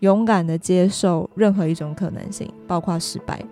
勇敢的接受任何一种可能性，包括失败。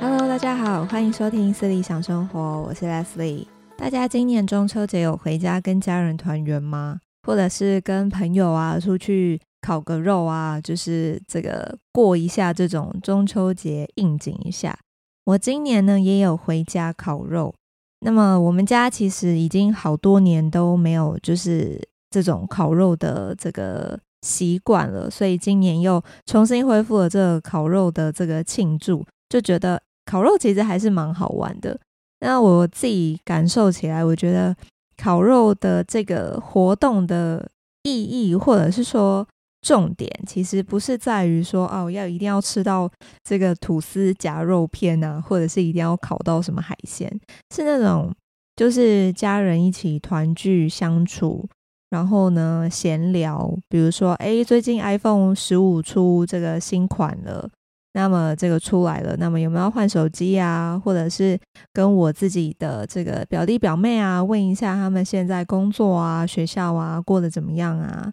Hello，大家好，欢迎收听《私理想生活》，我是 Leslie。大家今年中秋节有回家跟家人团圆吗？或者是跟朋友啊出去烤个肉啊，就是这个过一下这种中秋节应景一下。我今年呢也有回家烤肉。那么我们家其实已经好多年都没有就是这种烤肉的这个习惯了，所以今年又重新恢复了这个烤肉的这个庆祝，就觉得烤肉其实还是蛮好玩的。那我自己感受起来，我觉得烤肉的这个活动的意义，或者是说。重点其实不是在于说哦，要一定要吃到这个吐司夹肉片啊，或者是一定要烤到什么海鲜，是那种就是家人一起团聚相处，然后呢闲聊，比如说哎，最近 iPhone 十五出这个新款了，那么这个出来了，那么有没有换手机啊？或者是跟我自己的这个表弟表妹啊，问一下他们现在工作啊、学校啊过得怎么样啊？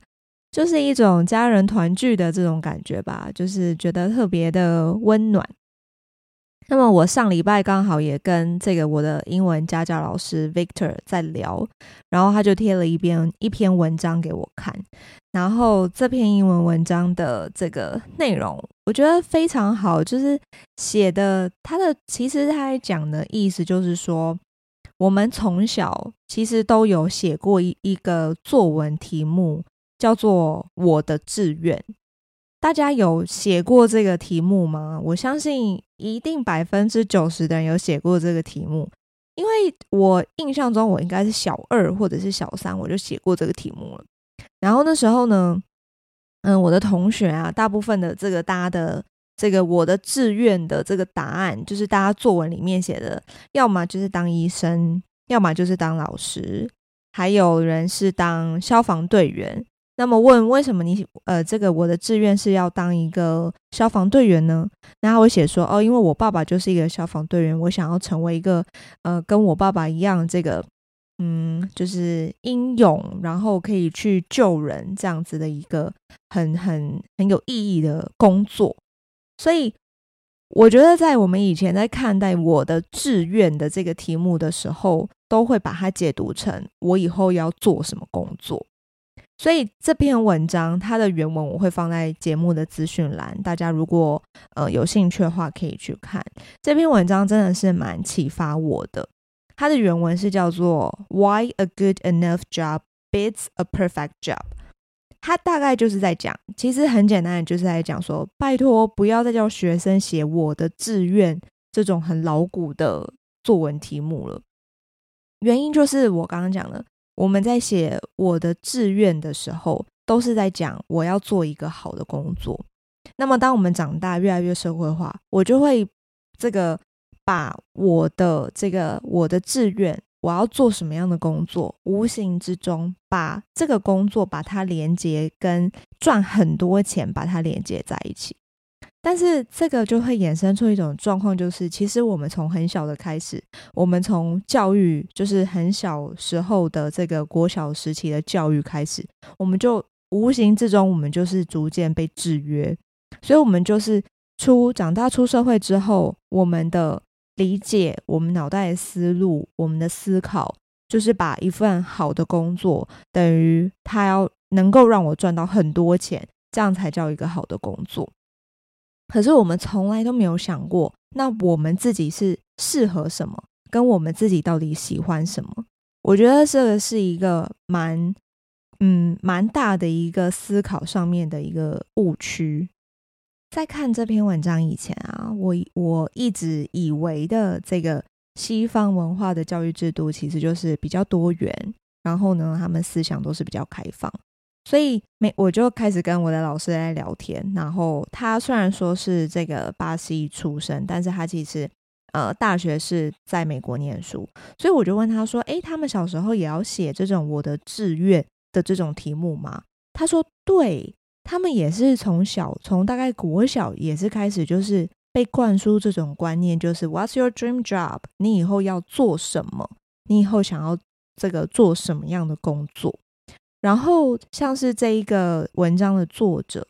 就是一种家人团聚的这种感觉吧，就是觉得特别的温暖。那么我上礼拜刚好也跟这个我的英文家教老师 Victor 在聊，然后他就贴了一篇一篇文章给我看，然后这篇英文文章的这个内容我觉得非常好，就是写的他的其实他讲的意思就是说，我们从小其实都有写过一一个作文题目。叫做我的志愿，大家有写过这个题目吗？我相信一定百分之九十的人有写过这个题目，因为我印象中我应该是小二或者是小三，我就写过这个题目了。然后那时候呢，嗯，我的同学啊，大部分的这个大家的这个我的志愿的这个答案，就是大家作文里面写的，要么就是当医生，要么就是当老师，还有人是当消防队员。那么问为什么你呃这个我的志愿是要当一个消防队员呢？然后我写说哦，因为我爸爸就是一个消防队员，我想要成为一个呃跟我爸爸一样这个嗯就是英勇，然后可以去救人这样子的一个很很很有意义的工作。所以我觉得在我们以前在看待我的志愿的这个题目的时候，都会把它解读成我以后要做什么工作。所以这篇文章它的原文我会放在节目的资讯栏，大家如果呃有兴趣的话可以去看。这篇文章真的是蛮启发我的。它的原文是叫做 “Why a good enough job beats a perfect job”。它大概就是在讲，其实很简单的，就是在讲说，拜托不要再叫学生写我的志愿这种很老古的作文题目了。原因就是我刚刚讲的。我们在写我的志愿的时候，都是在讲我要做一个好的工作。那么，当我们长大，越来越社会化，我就会这个把我的这个我的志愿，我要做什么样的工作，无形之中把这个工作把它连接跟赚很多钱，把它连接在一起。但是这个就会衍生出一种状况，就是其实我们从很小的开始，我们从教育，就是很小时候的这个国小时期的教育开始，我们就无形之中，我们就是逐渐被制约，所以我们就是出长大出社会之后，我们的理解，我们脑袋的思路，我们的思考，就是把一份好的工作等于他要能够让我赚到很多钱，这样才叫一个好的工作。可是我们从来都没有想过，那我们自己是适合什么，跟我们自己到底喜欢什么？我觉得这个是一个蛮，嗯，蛮大的一个思考上面的一个误区。在看这篇文章以前啊，我我一直以为的这个西方文化的教育制度其实就是比较多元，然后呢，他们思想都是比较开放。所以，没我就开始跟我的老师在聊天。然后他虽然说是这个巴西出生，但是他其实呃大学是在美国念书。所以我就问他说：“诶，他们小时候也要写这种我的志愿的这种题目吗？”他说：“对，他们也是从小从大概国小也是开始就是被灌输这种观念，就是 What's your dream job？你以后要做什么？你以后想要这个做什么样的工作。然后像是这一个文章的作者，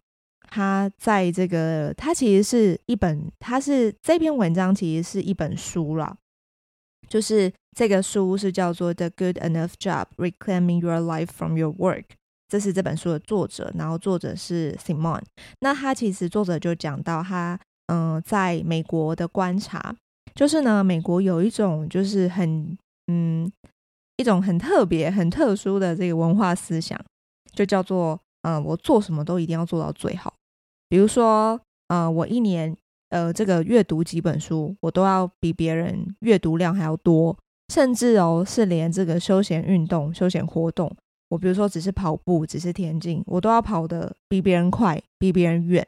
他在这个他其实是一本，他是这篇文章其实是一本书啦，就是这个书是叫做《The Good Enough Job: Reclaiming Your Life from Your Work》，这是这本书的作者，然后作者是 Simon。那他其实作者就讲到他嗯、在美国的观察，就是呢，美国有一种就是很嗯。一种很特别、很特殊的这个文化思想，就叫做“嗯、我做什么都一定要做到最好”。比如说，呃，我一年呃这个阅读几本书，我都要比别人阅读量还要多，甚至哦是连这个休闲运动、休闲活动，我比如说只是跑步、只是田径，我都要跑得比别人快、比别人远。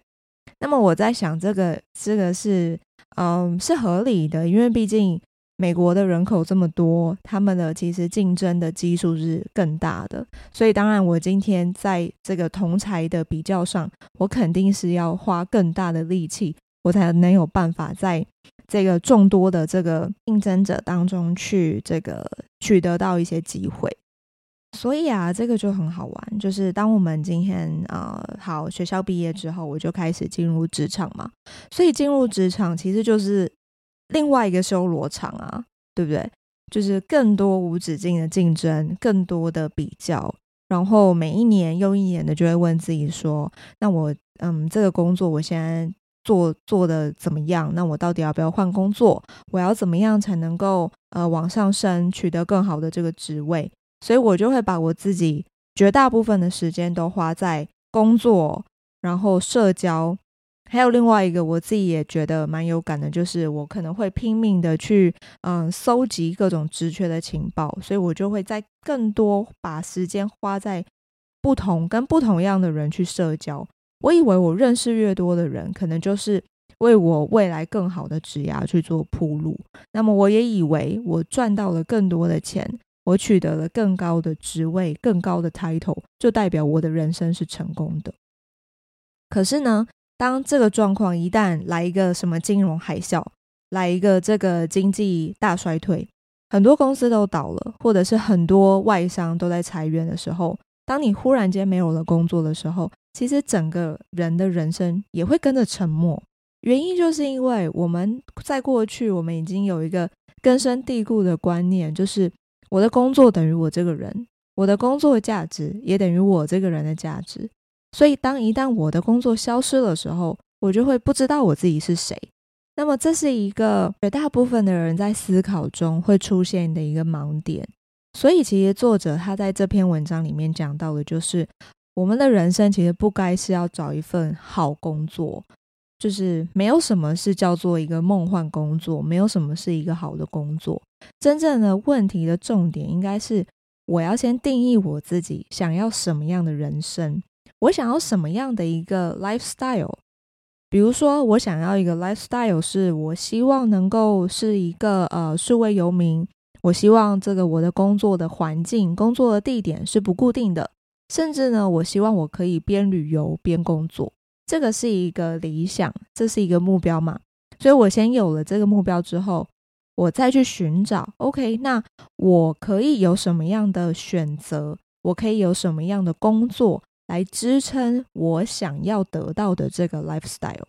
那么我在想，这个这个是嗯、是合理的，因为毕竟。美国的人口这么多，他们的其实竞争的基数是更大的，所以当然我今天在这个同才的比较上，我肯定是要花更大的力气，我才能有办法在这个众多的这个竞争者当中去这个取得到一些机会。所以啊，这个就很好玩，就是当我们今天啊、好学校毕业之后，我就开始进入职场嘛，所以进入职场其实就是。另外一个修罗场啊，对不对？就是更多无止境的竞争，更多的比较，然后每一年又一年的就会问自己说：那我嗯，这个工作我现在做做的怎么样？那我到底要不要换工作？我要怎么样才能够呃往上升，取得更好的这个职位？所以我就会把我自己绝大部分的时间都花在工作，然后社交。还有另外一个，我自己也觉得蛮有感的，就是我可能会拼命的去嗯搜集各种职缺的情报，所以我就会在更多把时间花在不同跟不同样的人去社交。我以为我认识越多的人，可能就是为我未来更好的职涯去做铺路。那么我也以为我赚到了更多的钱，我取得了更高的职位、更高的 title，就代表我的人生是成功的。可是呢，当这个状况一旦来一个什么金融海啸，来一个这个经济大衰退，很多公司都倒了，或者是很多外商都在裁员的时候，当你忽然间没有了工作的时候，其实整个人的人生也会跟着沉默。原因就是因为我们在过去，我们已经有一个根深蒂固的观念，就是我的工作等于我这个人，我的工作价值也等于我这个人的价值。所以，当一旦我的工作消失的时候，我就会不知道我自己是谁。那么，这是一个绝大部分的人在思考中会出现的一个盲点。所以，其实作者他在这篇文章里面讲到的，就是我们的人生其实不该是要找一份好工作，就是没有什么是叫做一个梦幻工作，没有什么是一个好的工作。真正的问题的重点应该是，我要先定义我自己想要什么样的人生。我想要什么样的一个 lifestyle？比如说，我想要一个 lifestyle，是我希望能够是一个呃数位游民。我希望这个我的工作的环境、工作的地点是不固定的，甚至呢，我希望我可以边旅游边工作。这个是一个理想，这是一个目标嘛？所以我先有了这个目标之后，我再去寻找。OK，那我可以有什么样的选择？我可以有什么样的工作？来支撑我想要得到的这个 lifestyle，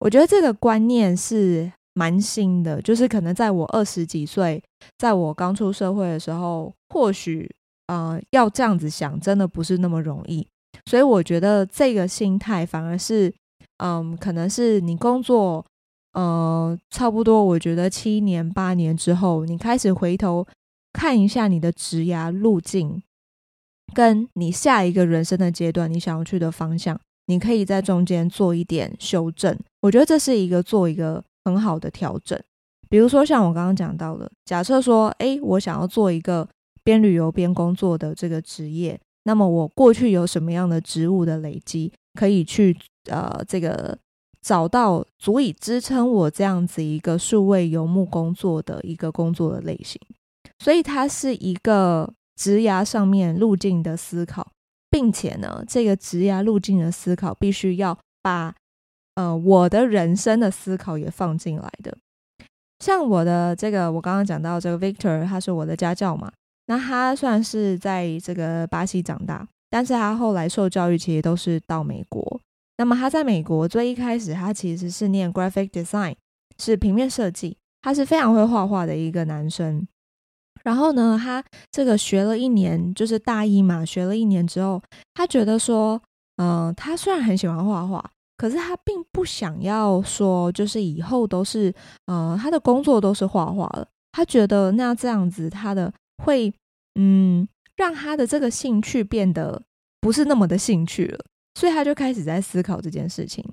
我觉得这个观念是蛮新的，就是可能在我二十几岁，在我刚出社会的时候，或许呃要这样子想，真的不是那么容易。所以我觉得这个心态反而是，嗯，可能是你工作呃差不多，我觉得七年八年之后，你开始回头看一下你的职涯路径。跟你下一个人生的阶段，你想要去的方向，你可以在中间做一点修正。我觉得这是一个做一个很好的调整。比如说像我刚刚讲到的，假设说，诶，我想要做一个边旅游边工作的这个职业，那么我过去有什么样的职务的累积，可以去呃这个找到足以支撑我这样子一个数位游牧工作的一个工作的类型。所以它是一个。职涯上面路径的思考，并且呢，这个职涯路径的思考必须要把呃我的人生的思考也放进来的。像我的这个，我刚刚讲到这个 Victor，他是我的家教嘛。那他算是在这个巴西长大，但是他后来受教育其实都是到美国。那么他在美国最一开始，他其实是念 Graphic Design，是平面设计。他是非常会画画的一个男生。然后呢，他这个学了一年，就是大一嘛，学了一年之后，他觉得说，嗯、他虽然很喜欢画画。可是他并不想要说，就是以后都是，呃，他的工作都是画画了。他觉得那这样子，他的会，嗯，让他的这个兴趣变得不是那么的兴趣了。所以他就开始在思考这件事情。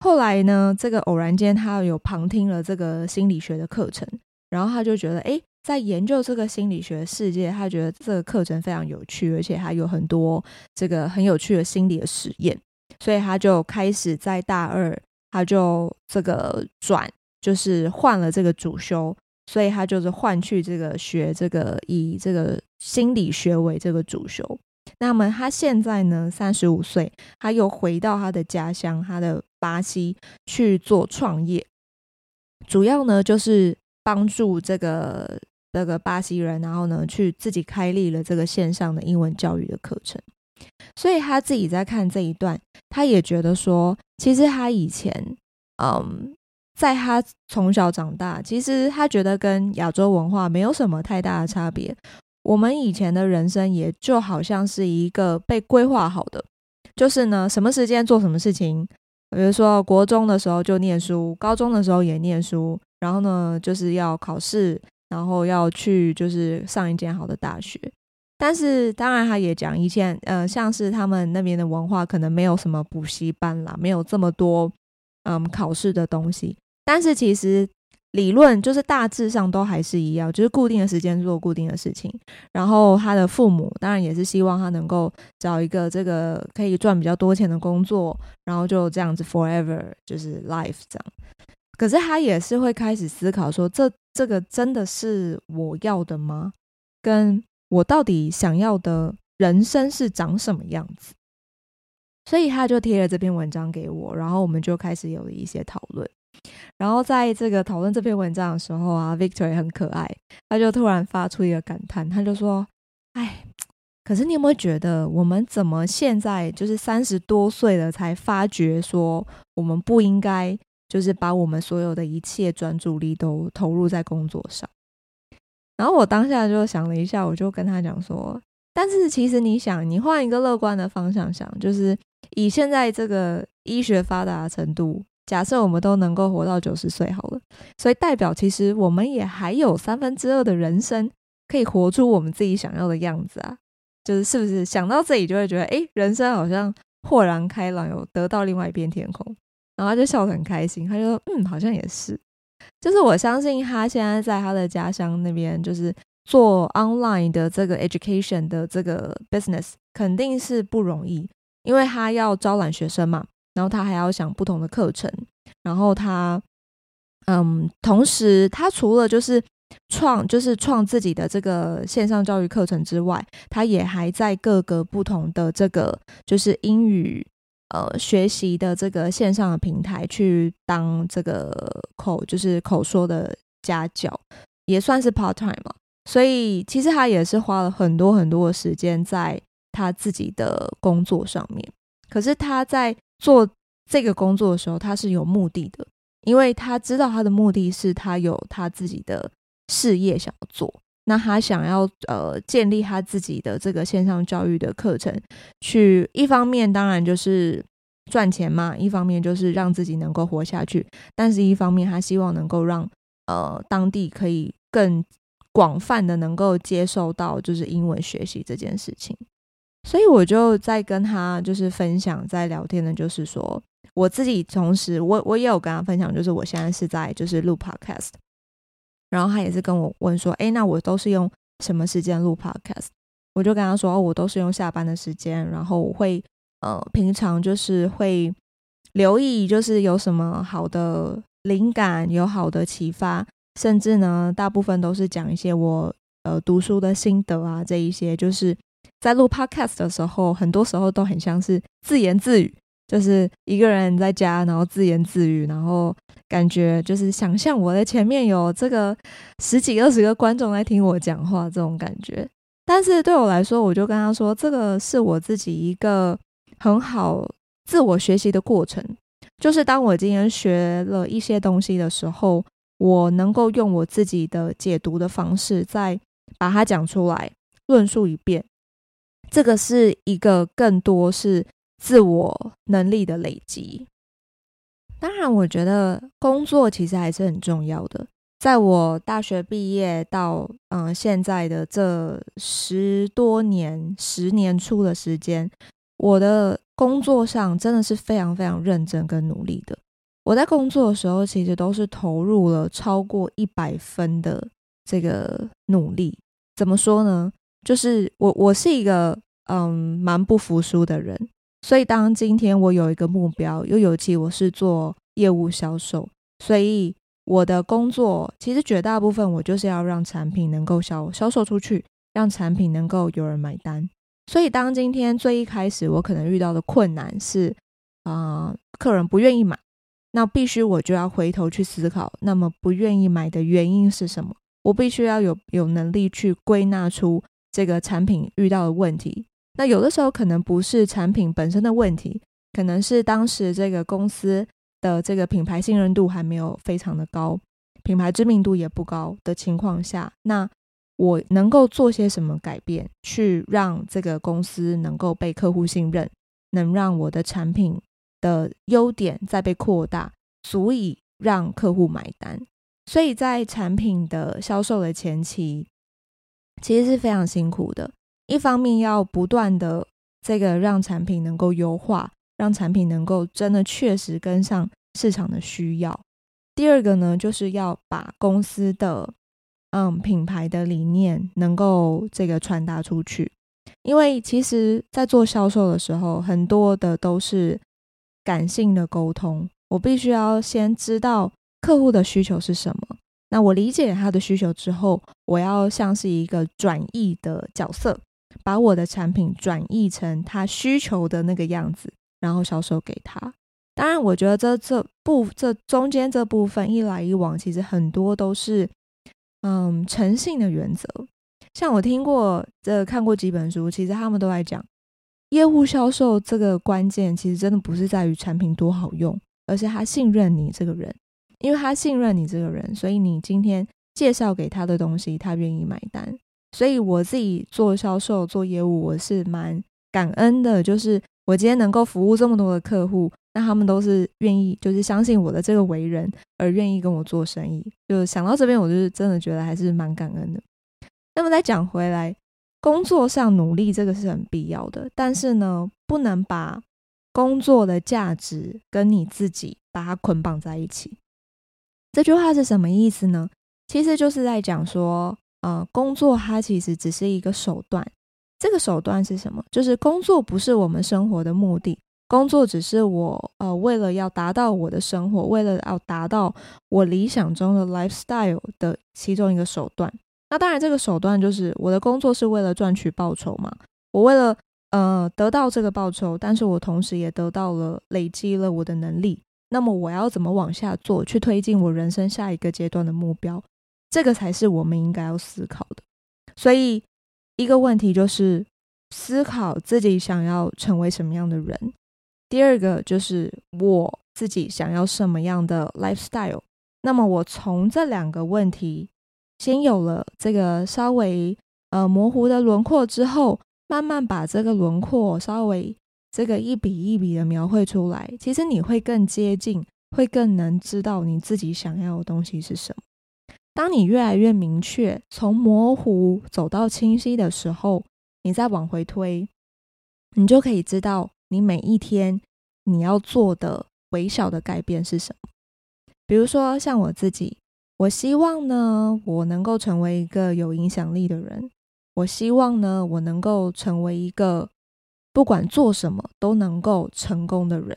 后来呢，这个偶然间他有旁听了这个心理学的课程，然后他就觉得，诶，在研究这个心理学世界，他觉得这个课程非常有趣，而且还有很多这个很有趣的心理的实验。所以他就开始在大二，他就这个转，就是换了这个主修，所以他就是换去这个学这个以这个心理学为这个主修。那么他现在呢，三十五岁，他又回到他的家乡，他的巴西去做创业，主要呢就是帮助这个这个巴西人，然后呢去自己开立了这个线上的英文教育的课程。所以他自己在看这一段，他也觉得说，其实他以前，嗯，在他从小长大，其实他觉得跟亚洲文化没有什么太大的差别。我们以前的人生也就好像是一个被规划好的，就是呢，什么时间做什么事情，比如说国中的时候就念书，高中的时候也念书，然后呢，就是要考试，然后要去就是上一间好的大学。但是，当然，他也讲以前，呃，像是他们那边的文化，可能没有什么补习班啦，没有这么多，嗯，考试的东西。但是，其实理论就是大致上都还是一样，就是固定的时间做固定的事情。然后，他的父母当然也是希望他能够找一个这个可以赚比较多钱的工作，然后就这样子 forever 就是 life 这样。可是，他也是会开始思考说，这这个真的是我要的吗？跟我到底想要的人生是长什么样子？所以他就贴了这篇文章给我，然后我们就开始有了一些讨论。然后在这个讨论这篇文章的时候啊，Victor 也很可爱，他就突然发出一个感叹，他就说：“哎，可是你有没有觉得，我们怎么现在就是三十多岁了才发觉说，我们不应该就是把我们所有的一切专注力都投入在工作上？”然后我当下就想了一下，我就跟他讲说：“但是其实你想，你换一个乐观的方向想，就是以现在这个医学发达的程度，假设我们都能够活到九十岁好了，所以代表其实我们也还有三分之二的人生可以活出我们自己想要的样子啊！就是是不是想到这里就会觉得，诶，人生好像豁然开朗，有得到另外一片天空，然后他就笑得很开心，他就说：嗯，好像也是。”就是我相信他现在在他的家乡那边，就是做 online 的这个 education 的这个 business，肯定是不容易，因为他要招揽学生嘛，然后他还要想不同的课程，然后他，嗯，同时他除了就是创，就是创自己的这个线上教育课程之外，他也还在各个不同的这个就是英语。呃，学习的这个线上的平台去当这个口，就是口说的家教，也算是 part time 嘛。所以其实他也是花了很多很多的时间在他自己的工作上面。可是他在做这个工作的时候，他是有目的的，因为他知道他的目的是他有他自己的事业想要做。那他想要呃建立他自己的这个线上教育的课程，去一方面当然就是赚钱嘛，一方面就是让自己能够活下去，但是一方面他希望能够让呃当地可以更广泛的能够接受到就是英文学习这件事情，所以我就在跟他就是分享在聊天的，就是说我自己同时我我也有跟他分享，就是我现在是在就是录 podcast。然后他也是跟我问说：“诶，那我都是用什么时间录 podcast？” 我就跟他说：“哦，我都是用下班的时间，然后我会呃，平常就是会留意，就是有什么好的灵感，有好的启发，甚至呢，大部分都是讲一些我呃读书的心得啊，这一些就是在录 podcast 的时候，很多时候都很像是自言自语，就是一个人在家，然后自言自语，然后感觉就是想象我的前面有这个十几二十个观众来听我讲话这种感觉。但是对我来说，我就跟他说，这个是我自己一个很好自我学习的过程。就是当我今天学了一些东西的时候，我能够用我自己的解读的方式，再把它讲出来，论述一遍。这个是一个更多是自我能力的累积。当然，我觉得工作其实还是很重要的。在我大学毕业到嗯现在的这十多年、十年出的时间，我的工作上真的是非常非常认真跟努力的。我在工作的时候，其实都是投入了超过一百分的这个努力。怎么说呢？就是我我是一个嗯蛮不服输的人，所以当今天我有一个目标，又尤其我是做业务销售，所以。我的工作其实绝大部分，我就是要让产品能够销销售出去，让产品能够有人买单。所以，当今天最一开始我可能遇到的困难是，啊、客人不愿意买，那必须我就要回头去思考，那么不愿意买的原因是什么？我必须要有有能力去归纳出这个产品遇到的问题。那有的时候可能不是产品本身的问题，可能是当时这个公司。的这个品牌信任度还没有非常的高，品牌知名度也不高的情况下，那我能够做些什么改变，去让这个公司能够被客户信任，能让我的产品的优点再被扩大，足以让客户买单。所以在产品的销售的前期，其实是非常辛苦的。一方面要不断的这个让产品能够优化。让产品能够真的确实跟上市场的需要。第二个呢，就是要把公司的嗯品牌的理念能够这个传达出去。因为其实，在做销售的时候，很多的都是感性的沟通。我必须要先知道客户的需求是什么。那我理解他的需求之后，我要像是一个转译的角色，把我的产品转译成他需求的那个样子。然后销售给他。当然，我觉得这这部这中间这部分一来一往，其实很多都是嗯诚信的原则。像我听过这看过几本书，其实他们都在讲业务销售这个关键，其实真的不是在于产品多好用，而是他信任你这个人。因为他信任你这个人，所以你今天介绍给他的东西，他愿意买单。所以我自己做销售做业务，我是蛮感恩的，就是。我今天能够服务这么多的客户，那他们都是愿意，就是相信我的这个为人，而愿意跟我做生意。就想到这边，我就是真的觉得还是蛮感恩的。那么再讲回来，工作上努力这个是很必要的，但是呢，不能把工作的价值跟你自己把它捆绑在一起。这句话是什么意思呢？其实就是在讲说，呃，工作它其实只是一个手段。这个手段是什么？就是工作不是我们生活的目的，工作只是我呃为了要达到我的生活，为了要达到我理想中的 lifestyle 的其中一个手段。那当然，这个手段就是我的工作是为了赚取报酬嘛。我为了呃得到这个报酬，但是我同时也得到了累积了我的能力。那么我要怎么往下做，去推进我人生下一个阶段的目标？这个才是我们应该要思考的。所以。一个问题就是思考自己想要成为什么样的人。第二个就是我自己想要什么样的 lifestyle。那么我从这两个问题先有了这个稍微呃模糊的轮廓之后，慢慢把这个轮廓稍微这个一笔一笔的描绘出来，其实你会更接近，会更能知道你自己想要的东西是什么。当你越来越明确，从模糊走到清晰的时候，你再往回推，你就可以知道你每一天你要做的微小的改变是什么。比如说，像我自己，我希望呢，我能够成为一个有影响力的人。我希望呢，我能够成为一个不管做什么都能够成功的人。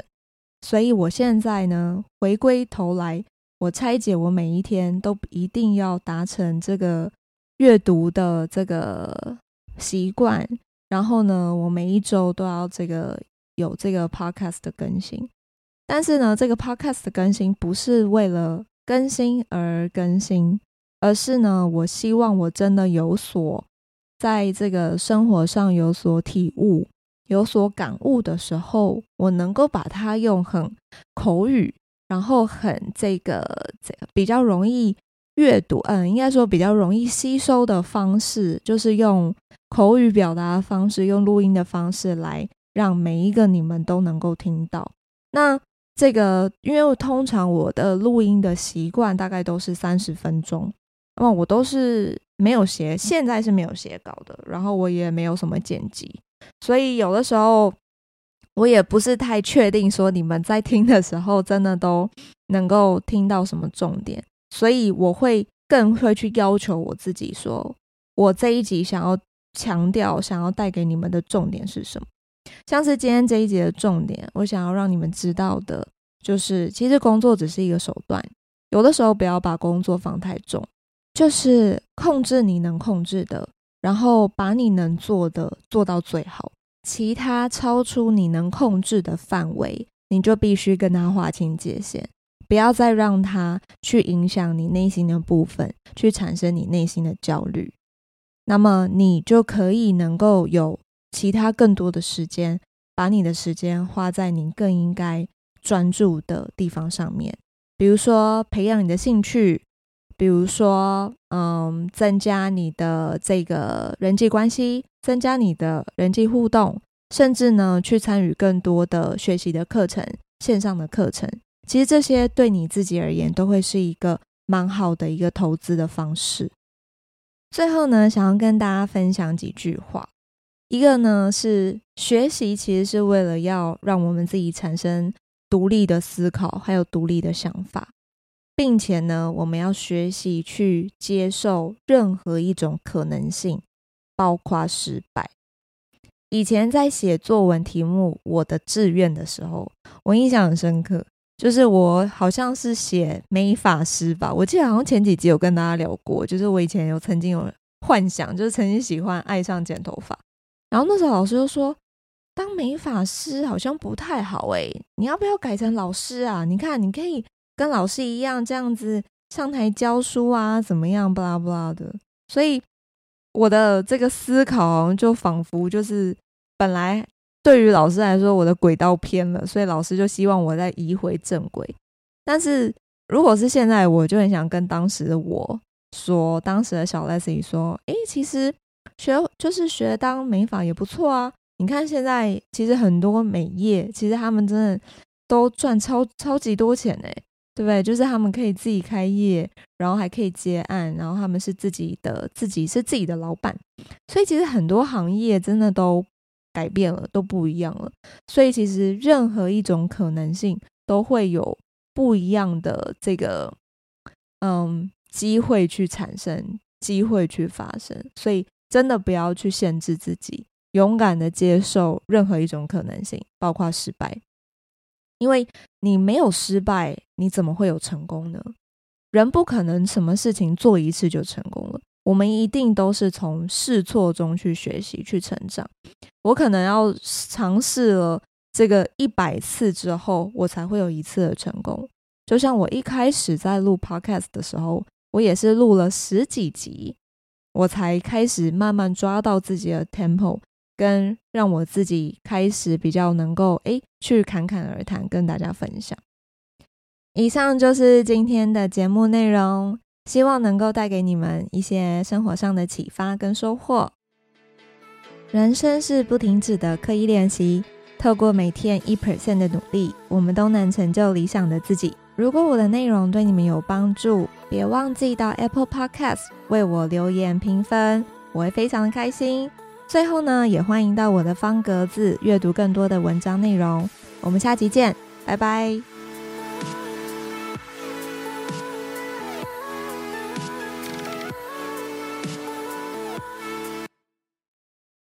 所以，我现在呢，回归头来。我拆解，我每一天都一定要达成这个阅读的这个习惯，然后呢，我每一周都要这个有这个 podcast 的更新。但是呢，这个 podcast 的更新不是为了更新而更新，而是呢，我希望我真的有所在这个生活上有所体悟、有所感悟的时候，我能够把它用很口语，然后很这个这个比较容易阅读，嗯，应该说比较容易吸收的方式，就是用口语表达的方式，用录音的方式来让每一个你们都能够听到。那这个，因为通常我的录音的习惯大概都是三十分钟，那么我都是没有写，现在是没有写稿的，然后我也没有什么剪辑，所以有的时候。我也不是太确定说你们在听的时候真的都能够听到什么重点，所以我会更会去要求我自己说，我这一集想要强调、想要带给你们的重点是什么？像是今天这一集的重点，我想要让你们知道的就是，其实工作只是一个手段，有的时候不要把工作放太重，就是控制你能控制的，然后把你能做的做到最好。其他超出你能控制的范围，你就必须跟他划清界限，不要再让他去影响你内心的部分，去产生你内心的焦虑。那么你就可以能够有其他更多的时间，把你的时间花在你更应该专注的地方上面，比如说培养你的兴趣。比如说，嗯，增加你的这个人际关系，增加你的人际互动，甚至呢，去参与更多的学习的课程，线上的课程。其实这些对你自己而言，都会是一个蛮好的一个投资的方式。最后呢，想要跟大家分享几句话。一个呢，是学习其实是为了要让我们自己产生独立的思考，还有独立的想法。并且呢，我们要学习去接受任何一种可能性，包括失败。以前在写作文题目《我的志愿》的时候，我印象很深刻，就是我好像是写美发师吧。我记得好像前几集有跟大家聊过，就是我以前有曾经有幻想，就是曾经喜欢爱上剪头发。然后那时候老师就说，当美发师好像不太好诶，你要不要改成老师啊？你看，你可以。跟老师一样这样子上台教书啊，怎么样？巴拉巴拉的。所以我的这个思考就仿佛就是本来对于老师来说，我的轨道偏了，所以老师就希望我再移回正轨。但是如果是现在，我就很想跟当时的我说，当时的小 Leslie 说：“诶，其实学就是学当美法也不错啊。你看现在其实很多美业，其实他们真的都赚超超级多钱诶。对不对？就是他们可以自己开业，然后还可以接案，然后他们是自己的，自己是自己的老板，所以其实很多行业真的都改变了，都不一样了。所以其实任何一种可能性都会有不一样的这个嗯机会去产生，机会去发生。所以真的不要去限制自己，勇敢的接受任何一种可能性，包括失败。因为你没有失败，你怎么会有成功呢？人不可能什么事情做一次就成功了。我们一定都是从试错中去学习、去成长。我可能要尝试了这个一百次之后，我才会有一次的成功。就像我一开始在录 Podcast 的时候，我也是录了十几集，我才开始慢慢抓到自己的 tempo。跟让我自己开始比较能够诶去侃侃而谈，跟大家分享。以上就是今天的节目内容，希望能够带给你们一些生活上的启发跟收获。人生是不停止的刻意练习，透过每天一 percent 的努力，我们都能成就理想的自己。如果我的内容对你们有帮助，别忘记到 Apple Podcast 为我留言评分，我会非常的开心。最后呢，也欢迎到我的方格子阅读更多的文章内容。我们下期见，拜拜。